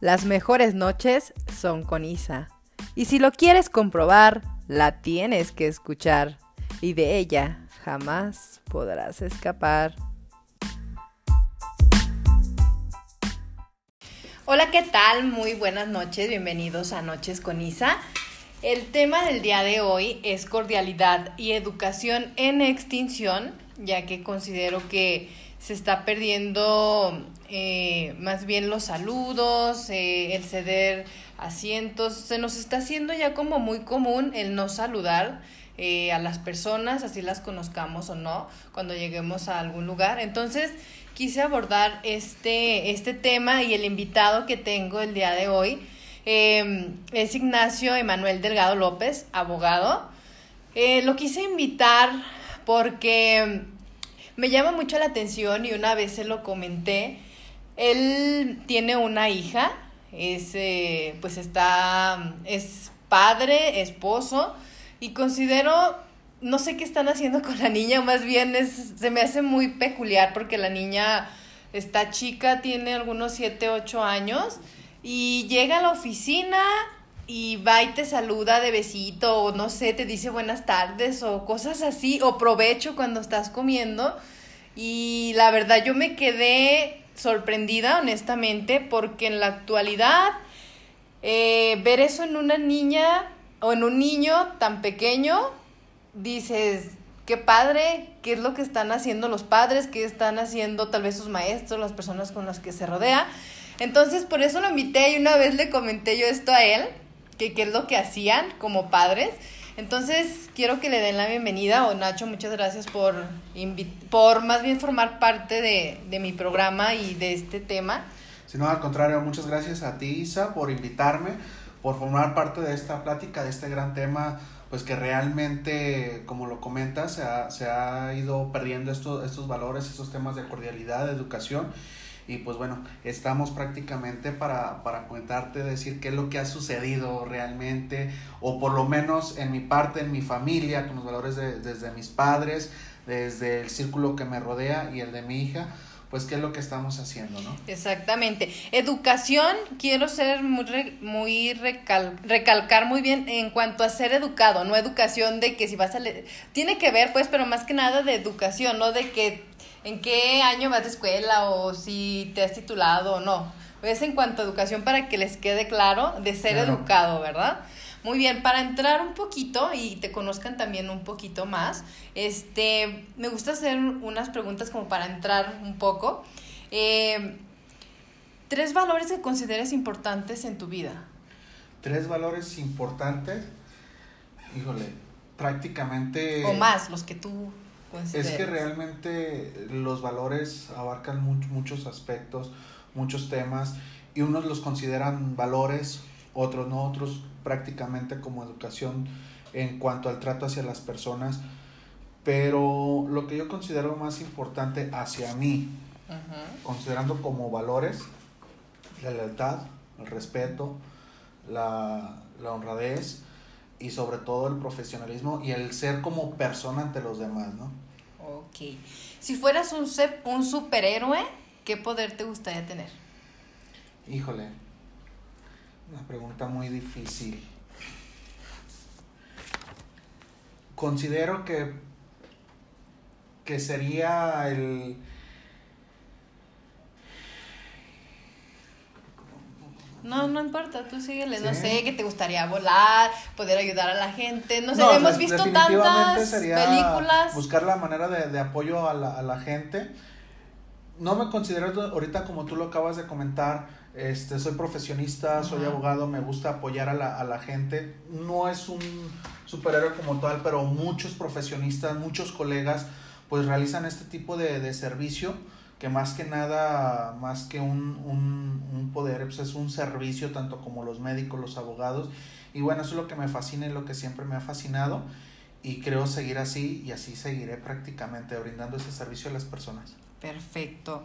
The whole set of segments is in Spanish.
Las mejores noches son con Isa. Y si lo quieres comprobar, la tienes que escuchar. Y de ella jamás podrás escapar. Hola, ¿qué tal? Muy buenas noches, bienvenidos a Noches con Isa. El tema del día de hoy es cordialidad y educación en extinción, ya que considero que se está perdiendo eh, más bien los saludos, eh, el ceder asientos, se nos está haciendo ya como muy común el no saludar eh, a las personas, así las conozcamos o no, cuando lleguemos a algún lugar. Entonces, quise abordar este, este tema y el invitado que tengo el día de hoy es Ignacio Emanuel Delgado López, abogado. lo quise invitar porque me llama mucho la atención y una vez se lo comenté. Él tiene una hija, es, eh, pues está, es padre, esposo, y considero, no sé qué están haciendo con la niña, más bien es, se me hace muy peculiar porque la niña está chica, tiene algunos 7, 8 años, y llega a la oficina y va y te saluda de besito o no sé, te dice buenas tardes o cosas así o provecho cuando estás comiendo. Y la verdad yo me quedé sorprendida honestamente porque en la actualidad eh, ver eso en una niña o en un niño tan pequeño, dices, qué padre, qué es lo que están haciendo los padres, qué están haciendo tal vez sus maestros, las personas con las que se rodea. Entonces por eso lo invité y una vez le comenté yo esto a él que qué es lo que hacían como padres. Entonces, quiero que le den la bienvenida. O Nacho, muchas gracias por, por más bien formar parte de, de mi programa y de este tema. Si no, al contrario, muchas gracias a ti, Isa, por invitarme, por formar parte de esta plática, de este gran tema, pues que realmente, como lo comentas, se ha, se ha ido perdiendo estos, estos valores, estos temas de cordialidad, de educación y pues bueno, estamos prácticamente para, para contarte, decir qué es lo que ha sucedido realmente, o por lo menos en mi parte, en mi familia, con los valores de, desde mis padres, desde el círculo que me rodea y el de mi hija, pues qué es lo que estamos haciendo, ¿no? Exactamente. Educación, quiero ser muy, muy recalcar muy bien en cuanto a ser educado, no educación de que si vas a leer, tiene que ver pues, pero más que nada de educación, no de que en qué año vas de escuela o si te has titulado o no. Es en cuanto a educación para que les quede claro de ser educado, ¿verdad? Muy bien, para entrar un poquito y te conozcan también un poquito más, este, me gusta hacer unas preguntas como para entrar un poco. Eh, tres valores que consideres importantes en tu vida. Tres valores importantes, híjole, prácticamente... O más, los que tú es que realmente los valores abarcan muchos aspectos, muchos temas, y unos los consideran valores, otros no, otros prácticamente como educación en cuanto al trato hacia las personas. Pero lo que yo considero más importante hacia mí, considerando como valores, la lealtad, el respeto, la, la honradez, y sobre todo el profesionalismo y el ser como persona ante los demás, ¿no? Ok. Si fueras un, un superhéroe, ¿qué poder te gustaría tener? Híjole, una pregunta muy difícil. Considero que, que sería el No, no importa, tú síguele. No sé, que te gustaría volar, poder ayudar a la gente. No sé, hemos visto tantas películas. Buscar la manera de, de apoyo a la, a la gente. No me considero ahorita como tú lo acabas de comentar, este, soy profesionista, soy abogado, me gusta apoyar a la, a la gente. No es un superhéroe como tal, pero muchos profesionistas, muchos colegas, pues realizan este tipo de, de servicio que más que nada, más que un, un, un poder, pues es un servicio tanto como los médicos, los abogados. Y bueno, eso es lo que me fascina y lo que siempre me ha fascinado. Y creo seguir así y así seguiré prácticamente brindando ese servicio a las personas. Perfecto.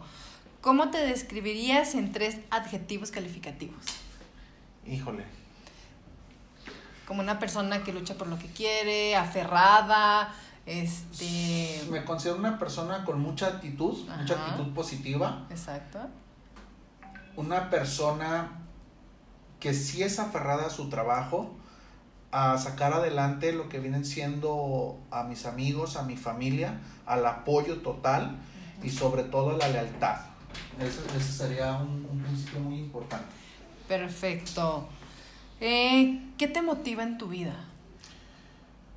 ¿Cómo te describirías en tres adjetivos calificativos? Híjole. Como una persona que lucha por lo que quiere, aferrada, este... Me considero una persona con mucha actitud, mucha actitud positiva. Exacto. Una persona que sí es aferrada a su trabajo, a sacar adelante lo que vienen siendo a mis amigos, a mi familia, al apoyo total y sobre todo la lealtad. Ese, sería un, principio muy importante. Perfecto. Eh, ¿Qué te motiva en tu vida?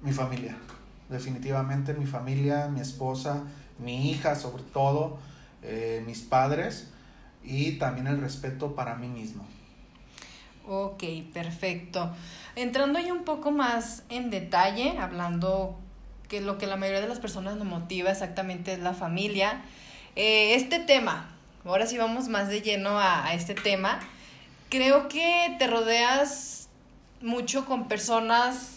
Mi familia, definitivamente mi familia, mi esposa, mi hija sobre todo, eh, mis padres y también el respeto para mí mismo. Ok, perfecto. Entrando ya un poco más en detalle, hablando que lo que la mayoría de las personas nos motiva exactamente es la familia. Eh, este tema, ahora sí vamos más de lleno a, este tema, creo que te rodeas mucho con personas,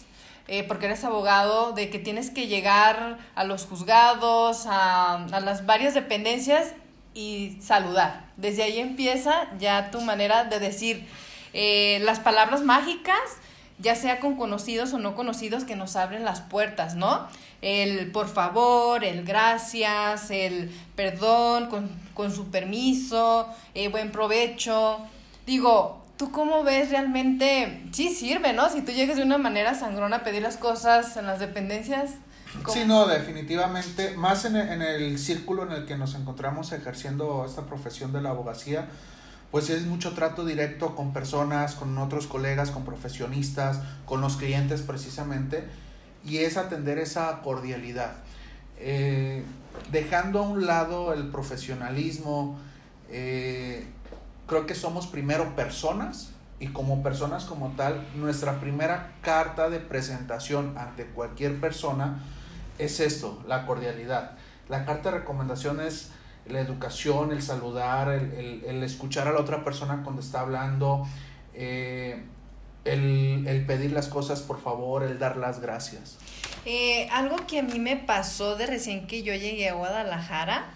eh, porque eres abogado, de que tienes que llegar a los juzgados, a, las varias dependencias y saludar. Desde ahí empieza ya tu manera de decir eh, las palabras mágicas, ya sea con conocidos o no conocidos, que nos abren las puertas, ¿no? El por favor, el gracias, el perdón, con, su permiso, eh, buen provecho. Digo, ¿tú cómo ves realmente? Sí sirve, ¿no? Si tú llegas de una manera sangrona a pedir las cosas en las dependencias. Sí, no, definitivamente, más en en el círculo en el que nos encontramos ejerciendo esta profesión de la abogacía, pues es mucho trato directo con personas, con otros colegas, con profesionistas, con los clientes precisamente, y es atender esa cordialidad. Eh, dejando a un lado el profesionalismo, eh, creo que somos primero personas y como personas como tal, nuestra primera carta de presentación ante cualquier persona es esto, la cordialidad. La carta de recomendación es la educación, el saludar, el, escuchar a la otra persona cuando está hablando, eh, el, pedir las cosas por favor, el dar las gracias. Eh, algo que a mí me pasó de recién que yo llegué a Guadalajara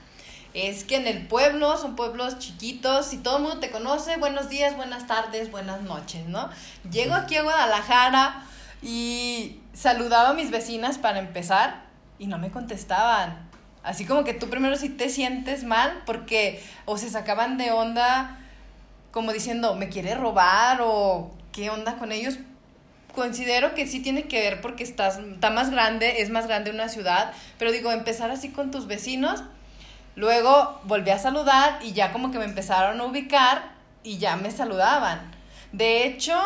es que en el pueblo son pueblos chiquitos y todo el mundo te conoce, buenos días, buenas tardes, buenas noches, ¿no? Llego aquí a Guadalajara y saludaba a mis vecinas para empezar y no me contestaban. Así como que tú primero sí te sientes mal porque o se sacaban de onda como diciendo, me quiere robar o qué onda con ellos. Considero que sí tiene que ver porque estás, está más grande, es más grande una ciudad, pero digo, empezar así con tus vecinos, luego volví a saludar y ya como que me empezaron a ubicar y ya me saludaban. De hecho,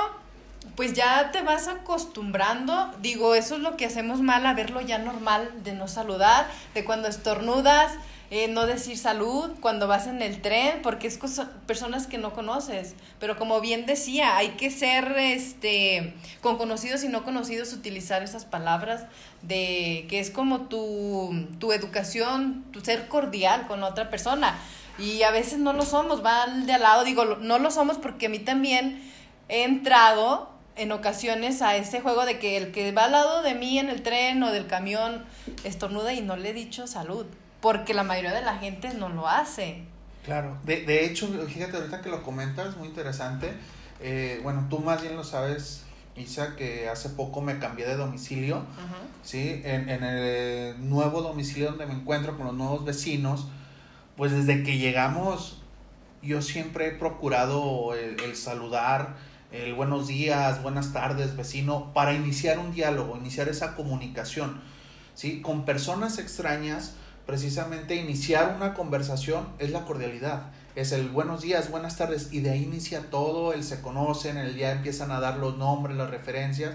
pues ya te vas acostumbrando. Digo, eso es lo que hacemos mal, a verlo ya normal, de no saludar, de cuando estornudas, eh, no decir salud, cuando vas en el tren, porque es personas que no conoces. Pero como bien decía, hay que ser este, con conocidos y no conocidos, utilizar esas palabras de que es como tu, tu educación, tu ser cordial con otra persona. Y a veces no lo somos, va de al lado, digo, no lo somos porque a mí también he entrado en ocasiones a ese juego de que el que va al lado de mí en el tren o del camión estornuda y no le he dicho salud, porque la mayoría de la gente no lo hace. Claro, de, de hecho, fíjate ahorita que lo comentas, muy interesante. Eh, bueno, tú más bien lo sabes, Isa, que hace poco me cambié de domicilio, ¿sí? En, en, el nuevo domicilio donde me encuentro con los nuevos vecinos, pues desde que llegamos, yo siempre he procurado el saludar, el buenos días, buenas tardes, vecino, para iniciar un diálogo, iniciar esa comunicación. ¿sí? Con personas extrañas, precisamente iniciar una conversación es la cordialidad. Es el buenos días, buenas tardes, y de ahí inicia todo, el se conocen, el día empiezan a dar los nombres, las referencias.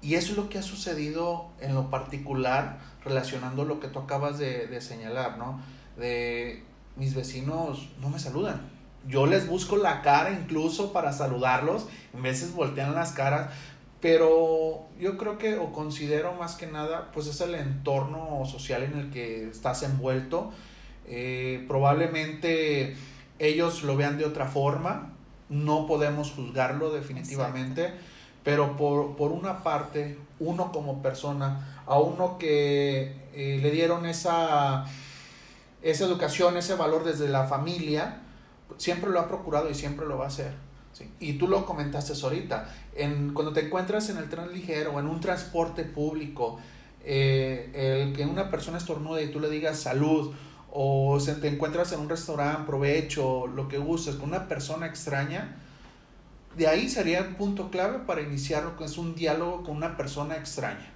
Y eso es lo que ha sucedido en lo particular, relacionando lo que tú acabas de, de señalar, ¿no? De mis vecinos no me saludan yo les busco la cara incluso para saludarlos, en veces voltean las caras, pero yo creo que o considero más que nada, pues es el entorno social en el que estás envuelto. Eh, probablemente ellos lo vean de otra forma, no podemos juzgarlo definitivamente, pero por, por, una parte, uno como persona, a uno que eh, le dieron esa, esa educación, ese valor desde la familia, siempre lo ha procurado y siempre lo va a hacer. Y tú lo comentaste ahorita, en, cuando te encuentras en el tren ligero o en un transporte público, eh, el que una persona estornude y tú le digas salud, o se te encuentras en un restaurante, provecho, lo que gustes, con una persona extraña, de ahí sería el punto clave para iniciar lo que es un diálogo con una persona extraña.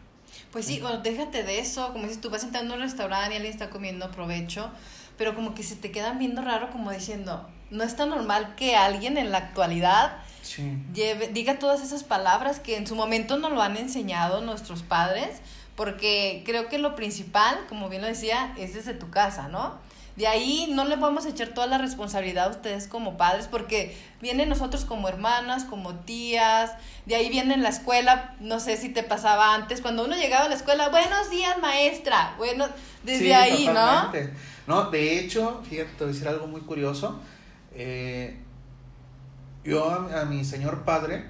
Pues sí, bueno, déjate de eso, como dices, tú vas entrando a un restaurante y alguien está comiendo provecho, pero como que se te quedan viendo raro como diciendo, no es tan normal que alguien en la actualidad lleve, diga todas esas palabras que en su momento no lo han enseñado nuestros padres, porque creo que lo principal, como bien lo decía, es desde tu casa, ¿no? De ahí no le podemos echar toda la responsabilidad a ustedes como padres, porque vienen nosotros como hermanas, como tías, de ahí viene la escuela, no sé si te pasaba antes, cuando uno llegaba a la escuela, buenos días maestra, bueno, desde ahí, ¿no? No, de hecho, fíjate, te voy a decir algo muy curioso. Eh, yo a, mi señor padre,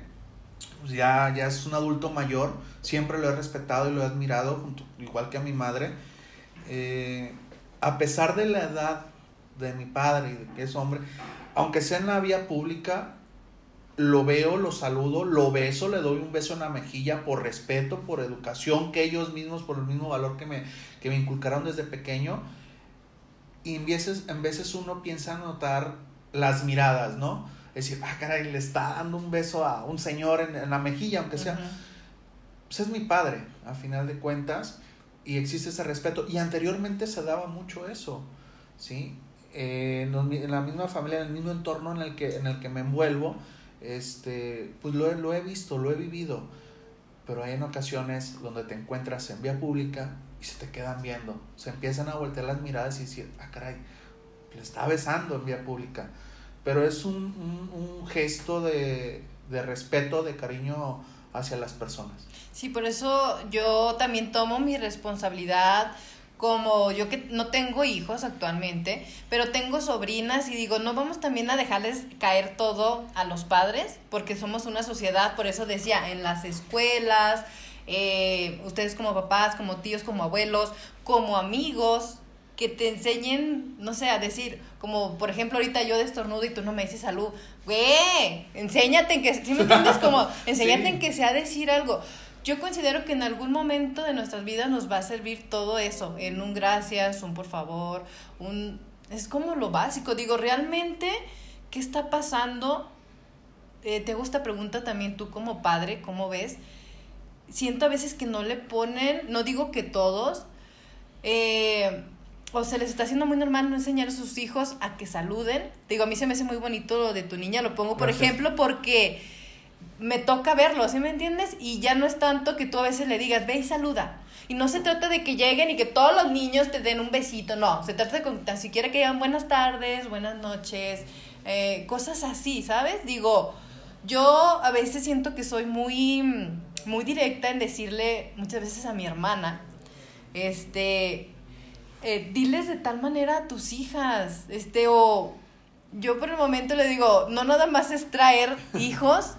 pues ya, ya es un adulto mayor, siempre lo he respetado y lo he admirado, igual que a mi madre. Eh, a pesar de la edad de mi padre y de que es hombre, aunque sea en la vía pública, lo veo, lo saludo, lo beso, le doy un beso en la mejilla por respeto, por educación, que ellos mismos, por el mismo valor que me, que me inculcaron desde pequeño. Y en veces, en veces uno piensa notar las miradas, ¿no? Es decir, ah, caray, le está dando un beso a un señor en, la mejilla, aunque sea. Pues es mi padre, a final de cuentas, y existe ese respeto. Y anteriormente se daba mucho eso, ¿sí? Eh, en, la misma familia, en el mismo entorno en el que, en el que me envuelvo, este, pues lo, lo he visto, lo he vivido. Pero hay en ocasiones donde te encuentras en vía pública y se te quedan viendo. Se empiezan a voltear las miradas y decir, ah, caray, le está besando en vía pública. Pero es un, un, gesto de, de respeto, de cariño hacia las personas. Sí, por eso yo también tomo mi responsabilidad como yo que no tengo hijos actualmente, pero tengo sobrinas y digo, no vamos también a dejarles caer todo a los padres, porque somos una sociedad, por eso decía, en las escuelas, eh, ustedes como papás, como tíos, como abuelos, como amigos, que te enseñen, no sé, a decir, como por ejemplo ahorita yo de estornudo y tú no me dices salud, güey, enséñate en que, ¿sí me entiendes? Como, enséñate en que sea decir algo. Yo considero que en algún momento de nuestras vidas nos va a servir todo eso, en un gracias, un por favor, un... Es como lo básico, digo, realmente, ¿qué está pasando? Eh, te gusta pregunta también tú como padre, ¿cómo ves? Siento a veces que no le ponen, no digo que todos, eh, o se les está haciendo muy normal no enseñar a sus hijos a que saluden. Digo, a mí se me hace muy bonito lo de tu niña, lo pongo por ejemplo porque me toca verlo, ¿sí me entiendes? Y ya no es tanto que tú a veces le digas, ve y saluda. Y no se trata de que lleguen y que todos los niños te den un besito, no. Se trata de que tan siquiera que digan buenas tardes, buenas noches, eh, cosas así, ¿sabes? Digo, yo a veces siento que soy muy, muy directa en decirle muchas veces a mi hermana, este, eh, diles de tal manera a tus hijas, este, o yo por el momento le digo, no nada más es traer hijos,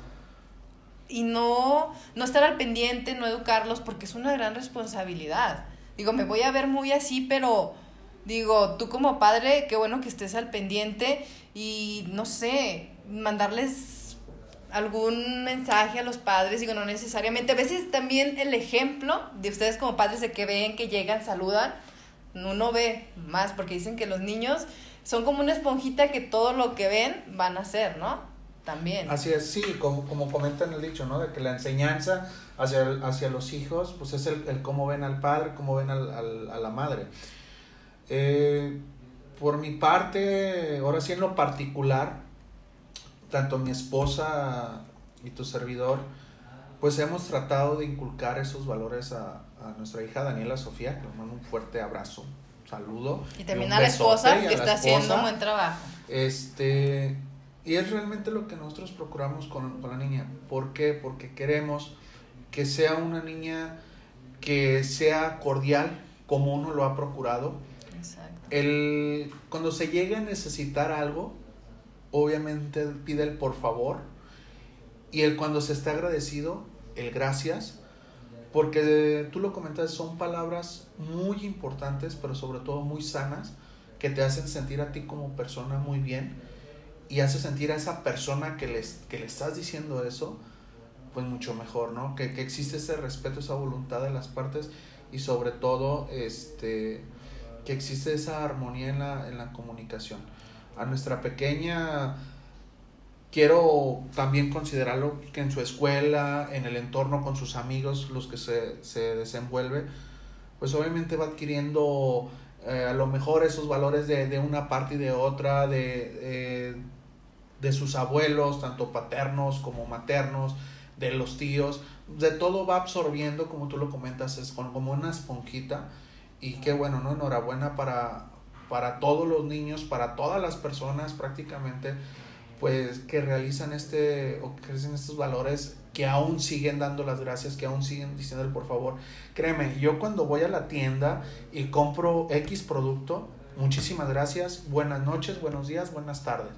y no, no estar al pendiente, no educarlos, porque es una gran responsabilidad. Digo, me voy a ver muy así, pero digo, tú como padre, qué bueno que estés al pendiente y no sé, mandarles algún mensaje a los padres, digo, no necesariamente. A veces también el ejemplo de ustedes como padres de que ven, que llegan, saludan, uno ve más, porque dicen que los niños son como una esponjita que todo lo que ven van a hacer, ¿no? También. Así es, sí, como, como comentan el dicho, ¿no? De que la enseñanza hacia, hacia los hijos, pues es el, el cómo ven al padre, cómo ven al, al, a la madre. Eh, por mi parte, ahora sí en lo particular, tanto mi esposa y tu servidor, pues hemos tratado de inculcar esos valores a, a nuestra hija Daniela Sofía, que le mando un fuerte abrazo, saludo. Y también a la esposa, que está haciendo un buen trabajo. Este, y es realmente lo que nosotros procuramos con, con la niña. ¿Por qué? Porque queremos que sea una niña que sea cordial, como uno lo ha procurado. Exacto. El, cuando se llegue a necesitar algo, obviamente pide el por favor. Y el cuando se está agradecido, el gracias. Porque tú lo comentas, son palabras muy importantes, pero sobre todo muy sanas, que te hacen sentir a ti como persona muy bien y hace sentir a esa persona que, les, que le estás diciendo eso, pues mucho mejor, ¿no? Que, que, existe ese respeto, esa voluntad de las partes y sobre todo este, que existe esa armonía en la, en la comunicación. A nuestra pequeña quiero también considerarlo que en su escuela, en el entorno con sus amigos, los que se, se desenvuelve, pues obviamente va adquiriendo eh, a lo mejor esos valores de, de, una parte y de otra, de, eh, de sus abuelos, tanto paternos como maternos, de los tíos, de todo va absorbiendo, como tú lo comentas, es como una esponjita. Y qué bueno, ¿no? Enhorabuena para, para todos los niños, para todas las personas prácticamente, pues que realizan este o que crecen estos valores, que aún siguen dando las gracias, que aún siguen diciéndole por favor. Créeme, yo cuando voy a la tienda y compro X producto, muchísimas gracias, buenas noches, buenos días, buenas tardes.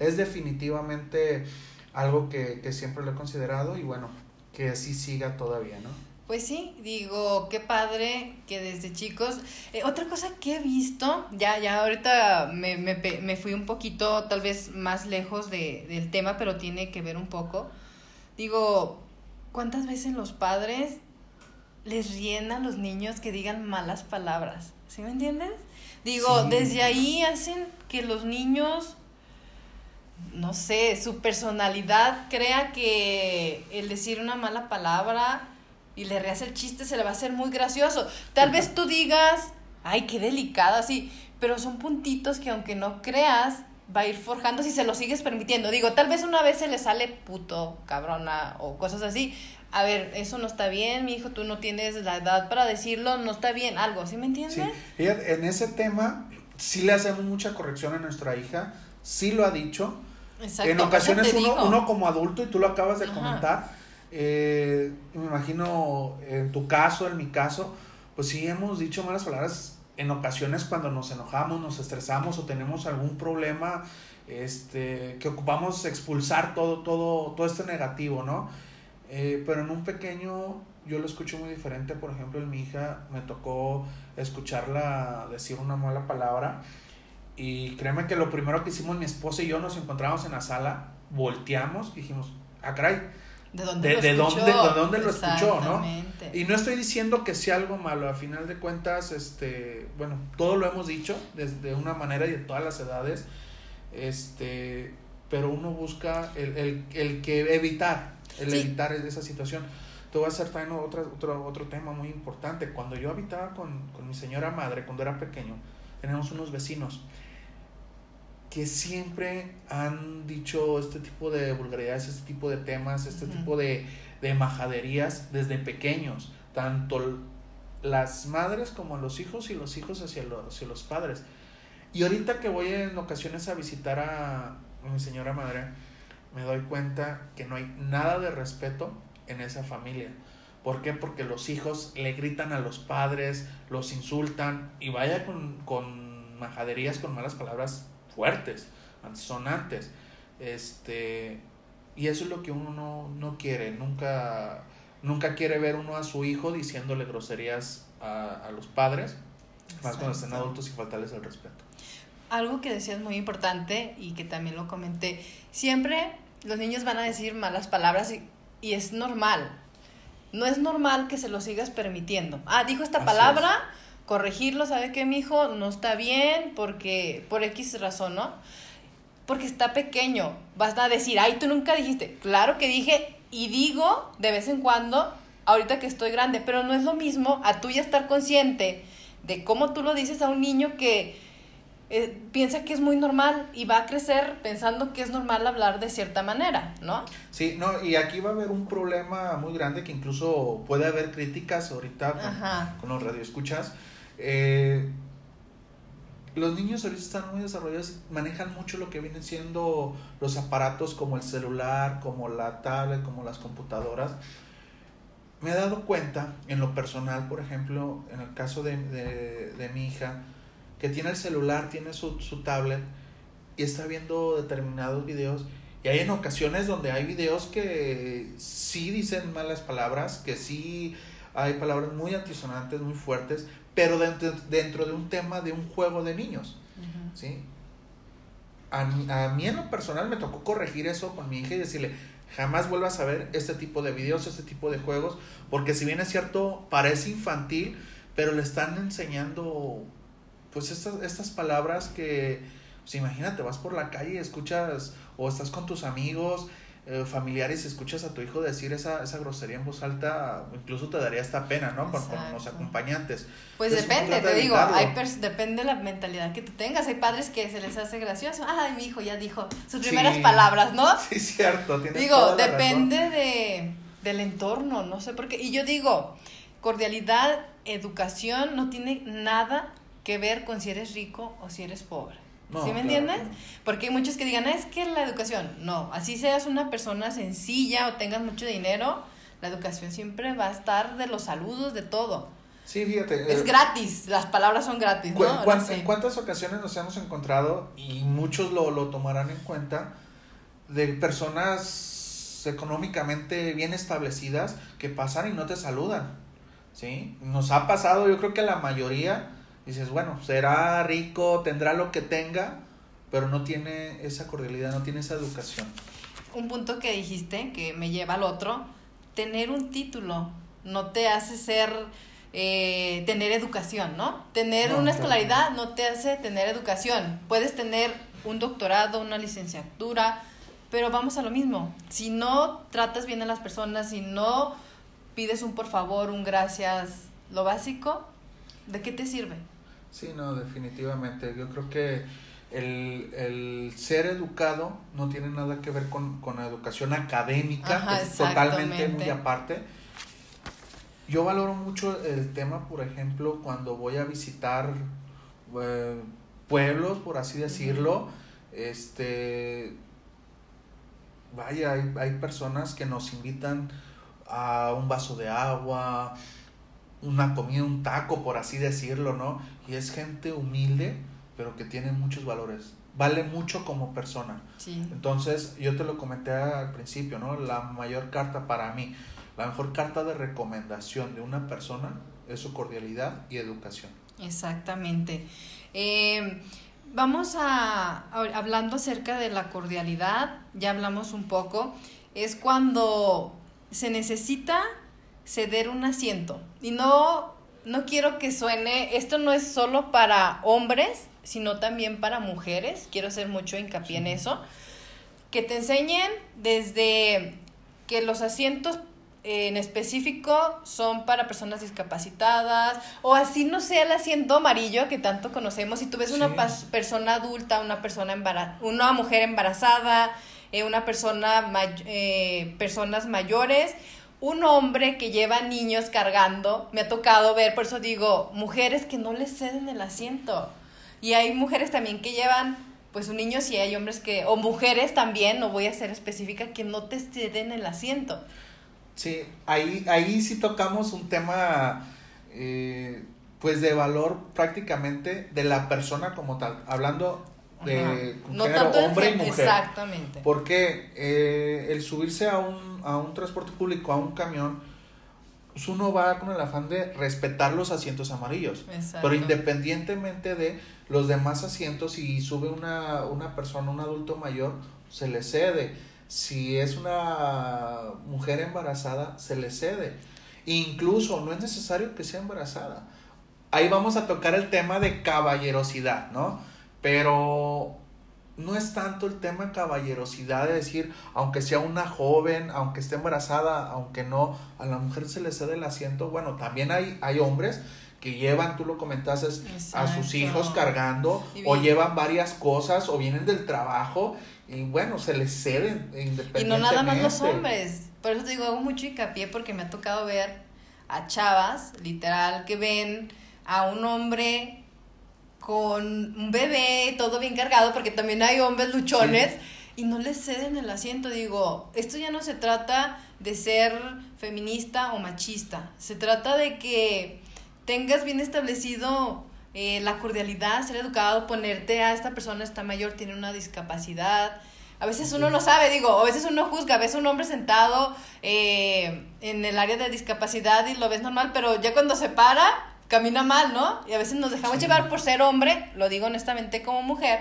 Es definitivamente algo que, que siempre lo he considerado y bueno, que así siga todavía, ¿no? Pues sí, digo, qué padre que desde chicos. Eh, otra cosa que he visto, ya, ya ahorita me, me, me fui un poquito tal vez más lejos de, del tema, pero tiene que ver un poco. Digo, ¿cuántas veces los padres les ríen a los niños que digan malas palabras? ¿Sí me entiendes? Digo, desde ahí hacen que los niños no sé, su personalidad crea que el decir una mala palabra y le rehace el chiste se le va a hacer muy gracioso. Tal vez tú digas, ay, qué delicado, así, pero son puntitos que aunque no creas, va a ir forjando si se lo sigues permitiendo. Digo, tal vez una vez se le sale puto, cabrona o cosas así. A ver, eso no está bien, mi hijo, tú no tienes la edad para decirlo, no está bien, algo, ¿sí me entiendes? Sí, en ese tema sí le hacemos mucha corrección a nuestra hija, sí lo ha dicho, en ocasiones uno, uno, como adulto, y tú lo acabas de comentar, eh, me imagino en tu caso, en mi caso, pues sí hemos dicho malas palabras en ocasiones cuando nos enojamos, nos estresamos o tenemos algún problema este, que ocupamos expulsar todo, todo, todo este negativo, ¿no? Eh, pero en un pequeño yo lo escucho muy diferente, por ejemplo, en mi hija me tocó escucharla decir una mala palabra y créeme que lo primero que hicimos mi esposa y yo nos encontramos en la sala, volteamos y dijimos, ah, caray. ¿De dónde, lo, escuchó? Dónde, dónde lo escuchó? ¿no? Y no estoy diciendo que sea algo malo, a final de cuentas, este, bueno, todo lo hemos dicho desde una manera y de todas las edades, este, pero uno busca el, el, el que evitar, el evitar esa situación. Te voy a hacer también otro, otro, otro tema muy importante. Cuando yo habitaba con, con mi señora madre, cuando era pequeño, tenemos unos vecinos que siempre han dicho este tipo de vulgaridades, este tipo de temas, este tipo de, de majaderías desde pequeños, tanto las madres como los hijos y los hijos hacia los, hacia los padres. Y ahorita que voy en ocasiones a visitar a, a mi señora madre, me doy cuenta que no hay nada de respeto en esa familia. ¿Por qué? Porque los hijos le gritan a los padres, los insultan y vaya con, con majaderías, con malas palabras fuertes, sonantes. Este, y eso es lo que uno no, quiere, nunca, nunca quiere ver uno a su hijo diciéndole groserías a, los padres, más cuando estén adultos y faltarles el respeto. Algo que decías muy importante y que también lo comenté, siempre los niños van a decir malas palabras y, y es normal. No es normal que se lo sigas permitiendo. Ah, dijo esta palabra, corregirlo, ¿sabe qué, mi hijo? No está bien porque, por X razón, ¿no? Porque está pequeño. Vas a decir, ay, tú nunca dijiste. Claro que dije y digo de vez en cuando, ahorita que estoy grande, pero no es lo mismo a tú ya estar consciente de cómo tú lo dices a un niño que eh, piensa que es muy normal y va a crecer pensando que es normal hablar de cierta manera, ¿no? Sí, no, y aquí va a haber un problema muy grande que incluso puede haber críticas ahorita con, con los radioescuchas eh, los niños ahorita están muy desarrollados, manejan mucho lo que vienen siendo los aparatos como el celular, como la tablet, como las computadoras. Me he dado cuenta, en lo personal, por ejemplo, en el caso de, de, mi hija, que tiene el celular, tiene su, su tablet y está viendo determinados videos. Y hay en ocasiones donde hay videos que sí dicen malas palabras, que sí hay palabras muy antisonantes, muy fuertes, pero dentro, dentro de un tema de un juego de niños. ¿sí? A, mí, a mí en lo personal me tocó corregir eso con mi hija y decirle, jamás vuelvas a ver este tipo de videos, este tipo de juegos, porque si bien es cierto, parece infantil, pero le están enseñando pues estas, estas palabras que Pues imagínate, vas por la calle y escuchas, o estás con tus amigos, eh, familiares, escuchas a tu hijo decir esa, esa grosería en voz alta, incluso te daría esta pena, ¿no? Con, con los acompañantes. Pues depende, te digo, hay depende de la mentalidad que tú tengas. Hay padres que se les hace gracioso. Ay, mi hijo ya dijo sus primeras palabras, ¿no? Sí, cierto. Digo, depende de, del entorno, no sé por qué. Y yo digo, cordialidad, educación no tiene nada que ver con si eres rico o si eres pobre. ¿Sí me entiendes? Porque hay muchos que digan, es que la educación, no, así seas una persona sencilla o tengas mucho dinero, la educación siempre va a estar de los saludos, de todo. Sí, fíjate. Es eh, gratis, las palabras son gratis, ¿no? ¿En cuántas ocasiones nos hemos encontrado, y muchos lo, lo tomarán en cuenta, de personas económicamente bien establecidas que pasan y no te saludan? ¿Sí? Nos ha pasado, yo creo que la mayoría dices, bueno, será rico, tendrá lo que tenga, pero no tiene esa cordialidad, no tiene esa educación. Un punto que dijiste que me lleva al otro, tener un título no te hace ser, eh, tener educación, ¿no? Tener una escolaridad no te hace tener educación. Puedes tener un doctorado, una licenciatura, pero vamos a lo mismo. Si no tratas bien a las personas, si no pides un por favor, un gracias, lo básico, ¿de qué te sirve? Sí, no, definitivamente. Yo creo que el, ser educado no tiene nada que ver con, la educación académica, es totalmente muy aparte. Yo valoro mucho el tema, por ejemplo, cuando voy a visitar eh, pueblos, por así decirlo, este, vaya, hay, hay personas que nos invitan a un vaso de agua, una comida, un taco, por así decirlo, ¿no? Y es gente humilde, pero que tiene muchos valores. Vale mucho como persona. Sí. Entonces, yo te lo comenté al principio, ¿no? La mayor carta para mí, la mejor carta de recomendación de una persona es su cordialidad y educación. Exactamente. Eh, vamos a, hablando acerca de la cordialidad, ya hablamos un poco, es cuando se necesita ceder un asiento. Y no, no quiero que suene, esto no es solo para hombres, sino también para mujeres, quiero hacer mucho hincapié en eso, que te enseñen desde que los asientos en específico son para personas discapacitadas o así no sea el asiento amarillo que tanto conocemos. Si tú ves una persona adulta una persona embarazada una mujer embarazada eh, una persona eh, personas mayores un hombre que lleva niños cargando, me ha tocado ver, por eso digo, mujeres que no les ceden el asiento. Y hay mujeres también que llevan pues un niño y hay hombres que, o mujeres también, no voy a ser específica, que no te ceden el asiento. Sí, ahí, ahí sí tocamos un tema eh, pues de valor prácticamente de la persona como tal, hablando de género, hombre y mujer. Exactamente. Porque eh, el subirse a un, a un transporte público, a un camión, pues uno va con el afán de respetar los asientos amarillos. Pero independientemente de los demás asientos, si sube una, una persona, un adulto mayor, se le cede. Si es una mujer embarazada, se le cede. Incluso no es necesario que sea embarazada. Ahí vamos a tocar el tema de caballerosidad, ¿no? Pero no es tanto el tema de caballerosidad de decir, aunque sea una joven, aunque esté embarazada, aunque no, a la mujer se le cede el asiento. Bueno, también hay, hay hombres que llevan, tú lo comentaste, a sus hijos cargando o llevan varias cosas o vienen del trabajo y bueno, se les ceden independientemente. Y no nada más los hombres. Por eso te digo, hago mucho hincapié porque me ha tocado ver a chavas, literal, que ven a un hombre con un bebé, todo bien cargado, porque también hay hombres luchones. Y no les ceden el asiento. Digo, esto ya no se trata de ser feminista o machista. Se trata de que tengas bien establecido eh, la cordialidad, ser educado, ponerte a esta persona está mayor, tiene una discapacidad. A veces uno no sabe, digo, a veces uno juzga, ves a un hombre sentado eh, en el área de discapacidad y lo ves normal, pero ya cuando se para, camina mal, ¿no? Y a veces nos dejamos llevar por ser hombre, lo digo honestamente como mujer,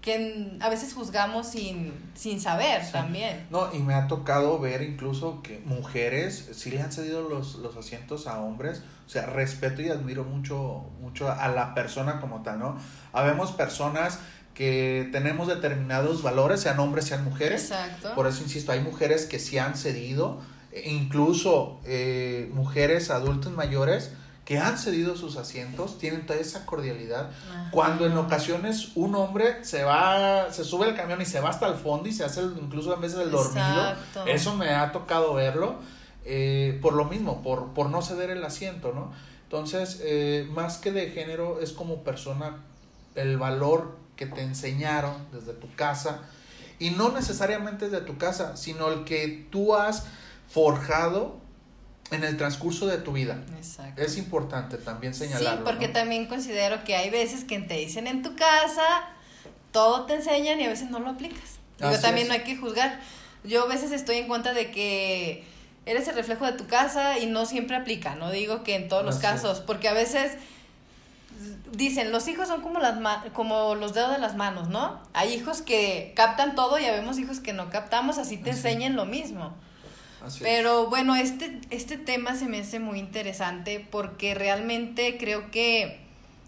que a veces juzgamos sin, sin saber también. No, y me ha tocado ver incluso que mujeres sí le han cedido los, los asientos a hombres. O sea, respeto y admiro mucho, mucho a la persona como tal, ¿no? Habemos personas que tenemos determinados valores, sean hombres, sean mujeres. Exacto. Por eso insisto, hay mujeres que sí han cedido, e incluso eh, mujeres adultas mayores que han cedido sus asientos, tienen toda esa cordialidad. Ajá. Cuando en ocasiones un hombre se va, se sube al camión y se va hasta el fondo y se hace el- incluso en veces el dormido, Exacto. eso me ha tocado verlo, eh, por lo mismo, por, por no ceder el asiento, ¿no? Entonces, eh, más que de género, es como persona el valor que te enseñaron desde tu casa, y no necesariamente desde tu casa, sino el que tú has forjado en el transcurso de tu vida. Exacto. Es importante también señalarlo. Sí, porque ¿no? también considero que hay veces que te dicen en tu casa, todo te enseñan y a veces no lo aplicas. Digo, Así también es. no hay que juzgar. Yo a veces estoy en contra de que eres el reflejo de tu casa y no siempre aplica. No digo que en todos los es. casos, porque a veces dicen, los hijos son como, las ma- como los dedos de las manos, ¿no? Hay hijos que captan todo y habemos hijos que no captamos, así te Así. enseñan lo mismo. Así es. Pero bueno, este, este tema se me hace muy interesante porque realmente creo que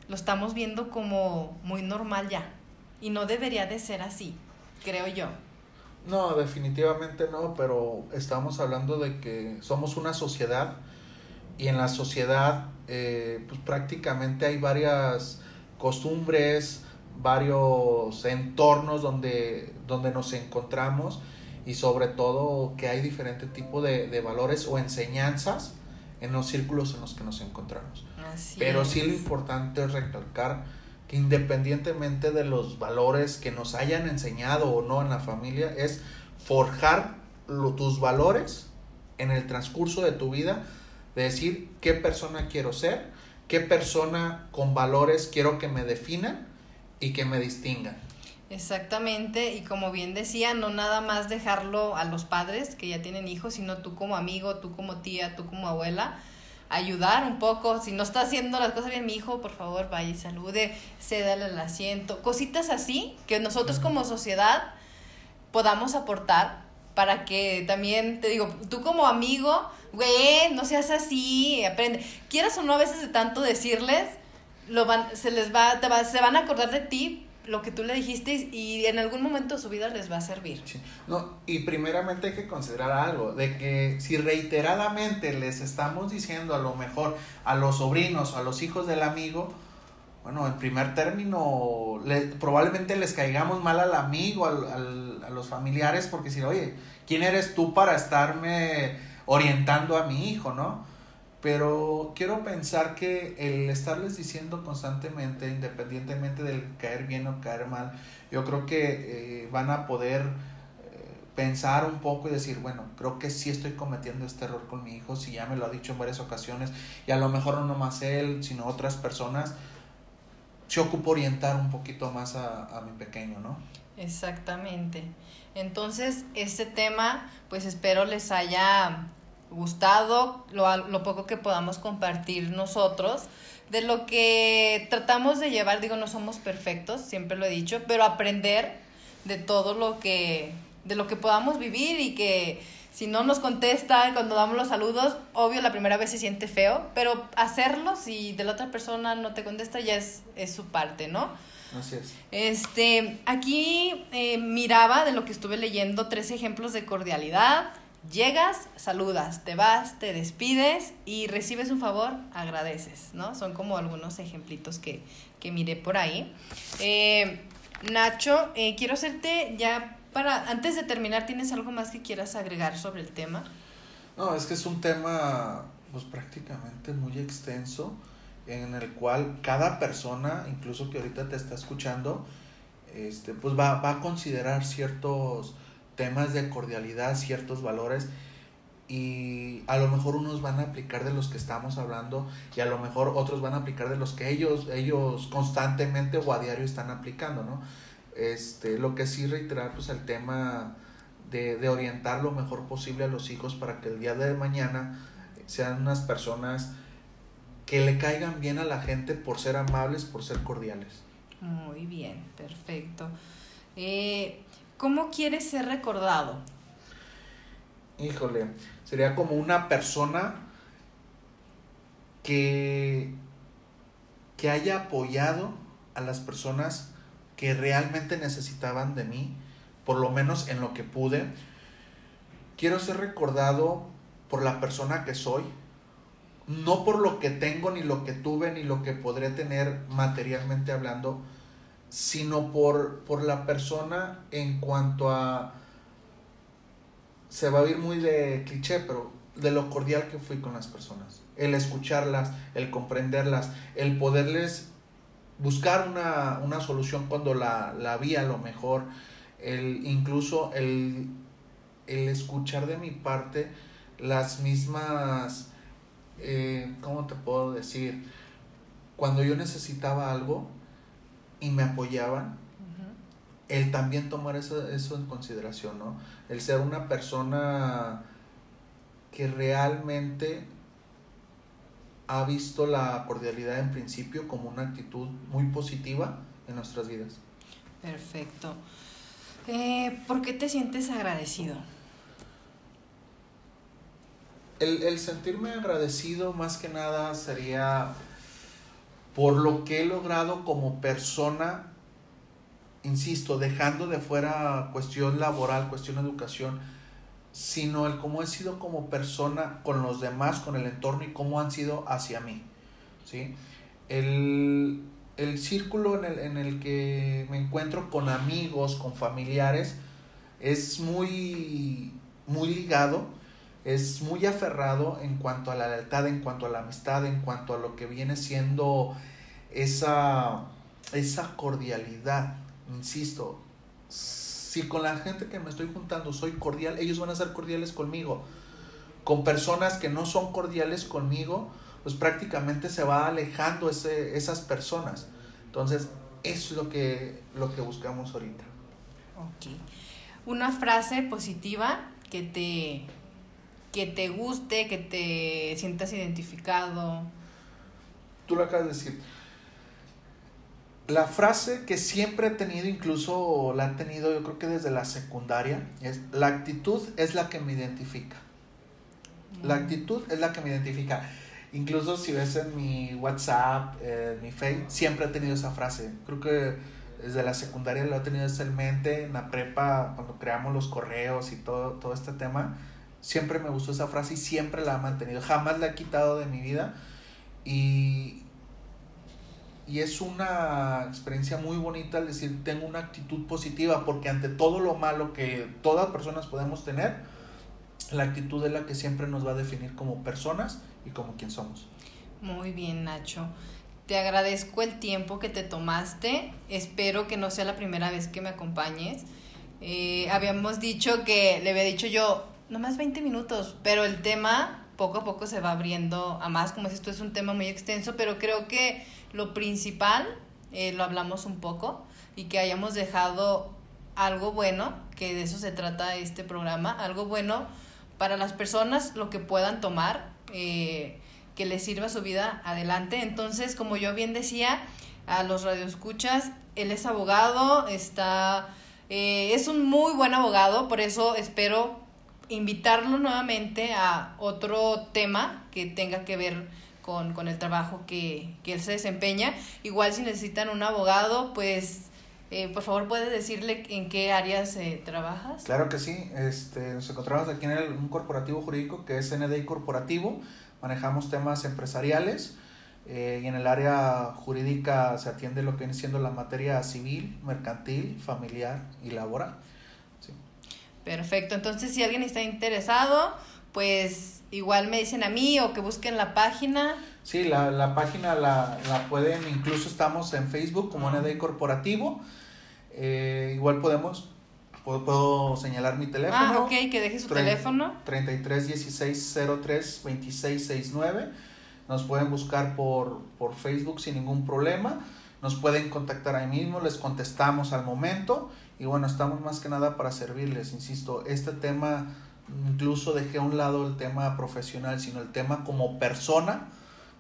lo estamos viendo como muy normal ya. Y no debería de ser así, creo yo. No, definitivamente no, pero estamos hablando de que somos una sociedad y en la sociedad eh, pues prácticamente hay varias costumbres, varios entornos donde, donde nos encontramos y sobre todo que hay diferente tipo de, de valores o enseñanzas en los círculos en los que nos encontramos. Así Pero es. sí lo importante es recalcar que independientemente de los valores que nos hayan enseñado o no en la familia, es forjar lo- tus valores en el transcurso de tu vida, de decir qué persona quiero ser, qué persona con valores quiero que me definan y que me distingan. Exactamente, y como bien decía, no nada más dejarlo a los padres que ya tienen hijos, sino tú como amigo, tú como tía, tú como abuela, ayudar un poco. Si no está haciendo las cosas bien, mi hijo, por favor, vaya y salude, cédale el asiento, cositas así que nosotros como sociedad podamos aportar para que también, te digo, tú como amigo, güey, no seas así, aprende. Quieras o no, a veces de tanto decirles, lo van, se les va, te va, se van a acordar de ti lo que tú le dijiste y en algún momento de su vida les va a servir. No, y primeramente hay que considerar algo, de que si reiteradamente les estamos diciendo a lo mejor a los sobrinos a los hijos del amigo, bueno, en primer término, le- probablemente les caigamos mal al amigo, al, al- a los familiares, porque si, oye, ¿quién eres tú para estarme orientando a mi hijo, no? Pero quiero pensar que el estarles diciendo constantemente, independientemente del caer bien o caer mal, yo creo que eh, van a poder eh, pensar un poco y decir, bueno, creo que sí estoy cometiendo este error con mi hijo, si ya me lo ha dicho en varias ocasiones, y a lo mejor no nomás él, sino otras personas, se ocupa orientar un poquito más a mi pequeño, ¿no? Exactamente. Entonces, este tema, pues espero les haya gustado lo, lo poco que podamos compartir nosotros de lo que tratamos de llevar, digo, no somos perfectos, siempre lo he dicho, pero aprender de todo lo que, de lo que podamos vivir y que si no nos contestan cuando damos los saludos, obvio la primera vez se siente feo, pero hacerlo si de la otra persona no te contesta ya es, es su parte, ¿no? Así es. Este, aquí eh, miraba de lo que estuve leyendo tres ejemplos de cordialidad. Llegas, saludas, te vas, te despides y recibes un favor, agradeces, ¿no? Son como algunos ejemplitos que, que miré por ahí. Eh, Nacho, eh, quiero hacerte ya para, antes de terminar, ¿tienes algo más que quieras agregar sobre el tema? No, es que es un tema pues prácticamente muy extenso en el cual cada persona, incluso que ahorita te está escuchando, este, pues va, va a considerar ciertos temas de cordialidad, ciertos valores y a lo mejor unos van a aplicar de los que estamos hablando y a lo mejor otros van a aplicar de los que ellos ellos constantemente o a diario están aplicando, ¿no? Este, lo que sí reiterar pues el tema de, de orientar lo mejor posible a los hijos para que el día de mañana sean unas personas que le caigan bien a la gente por ser amables, por ser cordiales. Muy bien, perfecto. Eh, ¿Cómo quieres ser recordado? Híjole, sería como una persona que, que haya apoyado a las personas que realmente necesitaban de mí, por lo menos en lo que pude. Quiero ser recordado por la persona que soy, no por lo que tengo, ni lo que tuve, ni lo que podré tener materialmente hablando, sino por, por la persona en cuanto a... Se va a oír muy de cliché, pero de lo cordial que fui con las personas. El escucharlas, el comprenderlas, el poderles buscar una, una solución cuando la, la vi a lo mejor, el, incluso el, el escuchar de mi parte las mismas, eh, ¿cómo te puedo decir? Cuando yo necesitaba algo y me apoyaban, el también tomar eso, eso en consideración, ¿no? El ser una persona que realmente ha visto la cordialidad en principio como una actitud muy positiva en nuestras vidas. Perfecto. Eh, ¿Por qué te sientes agradecido? El, el sentirme agradecido más que nada sería por lo que he logrado como persona, insisto, dejando de fuera cuestión laboral, cuestión educación, sino el cómo he sido como persona con los demás, con el entorno y cómo han sido hacia mí. ¿sí? El, el círculo en el, en el que me encuentro con amigos, con familiares, es muy, muy ligado, es muy aferrado en cuanto a la lealtad, en cuanto a la amistad, en cuanto a lo que viene siendo esa, esa cordialidad. Insisto, si con la gente que me estoy juntando soy cordial, ellos van a ser cordiales conmigo. Con personas que no son cordiales conmigo, pues prácticamente se va alejando ese, esas personas. Entonces, eso es lo que, lo que buscamos ahorita. Ok. Una frase positiva que te, que te guste, que te sientas identificado. Tú lo acabas de decir la frase que siempre he tenido, incluso la he tenido yo creo que desde la secundaria, es la actitud es la que me identifica. La mm. actitud es la que me identifica. Incluso si ves en mi WhatsApp, en mi Facebook, siempre he tenido esa frase. Creo que desde la secundaria lo he tenido en mente, en la prepa, cuando creamos los correos y todo, todo este tema, siempre me gustó esa frase y siempre la he mantenido. Jamás la he quitado de mi vida. Y, y es una experiencia muy bonita al decir tengo una actitud positiva porque ante todo lo malo que todas personas podemos tener, la actitud es la que siempre nos va a definir como personas y como quien somos. Muy bien, Nacho. Te agradezco el tiempo que te tomaste. Espero que no sea la primera vez que me acompañes. Eh, habíamos dicho que, le había dicho yo, nomás 20 minutos, pero el tema poco a poco se va abriendo a más, como si esto es un tema muy extenso, pero creo que lo principal, eh, lo hablamos un poco, y que hayamos dejado algo bueno, que de eso se trata este programa, algo bueno para las personas, lo que puedan tomar, eh, que les sirva su vida adelante. Entonces, como yo bien decía, a los radioescuchas, él es abogado, está, eh, es un muy buen abogado, por eso espero invitarlo nuevamente a otro tema que tenga que ver con, el trabajo que, él se desempeña. Igual si necesitan un abogado, pues eh, por favor puedes decirle en qué áreas trabajas. Claro que sí, este, nos encontramos aquí en el, un corporativo jurídico que es NDI Corporativo, manejamos temas empresariales. Eh, y en el área jurídica se atiende lo que viene siendo la materia civil, mercantil, familiar y laboral. Perfecto, entonces si alguien está interesado, pues igual me dicen a mí o que busquen la página. Sí, la, la página la, la, pueden, incluso estamos en Facebook como NDI Corporativo. Eh, igual podemos, puedo, señalar mi teléfono. Ah, ok, que deje su teléfono. 33 16 03 26 69. Nos pueden buscar por, por Facebook sin ningún problema. Nos pueden contactar ahí mismo, les contestamos al momento. Y bueno, estamos más que nada para servirles. Insisto, este tema incluso dejé a un lado el tema profesional, sino el tema como persona,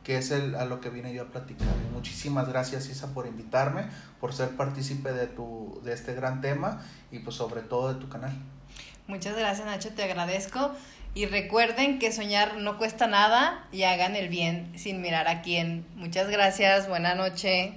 que es el, a lo que vine yo a platicar. muchísimas gracias Isa por invitarme, por ser partícipe de, tu, de este gran tema y pues sobre todo de tu canal. Muchas gracias Nacho, te agradezco. Y recuerden que soñar no cuesta nada y hagan el bien sin mirar a quién. Muchas gracias, buena noche.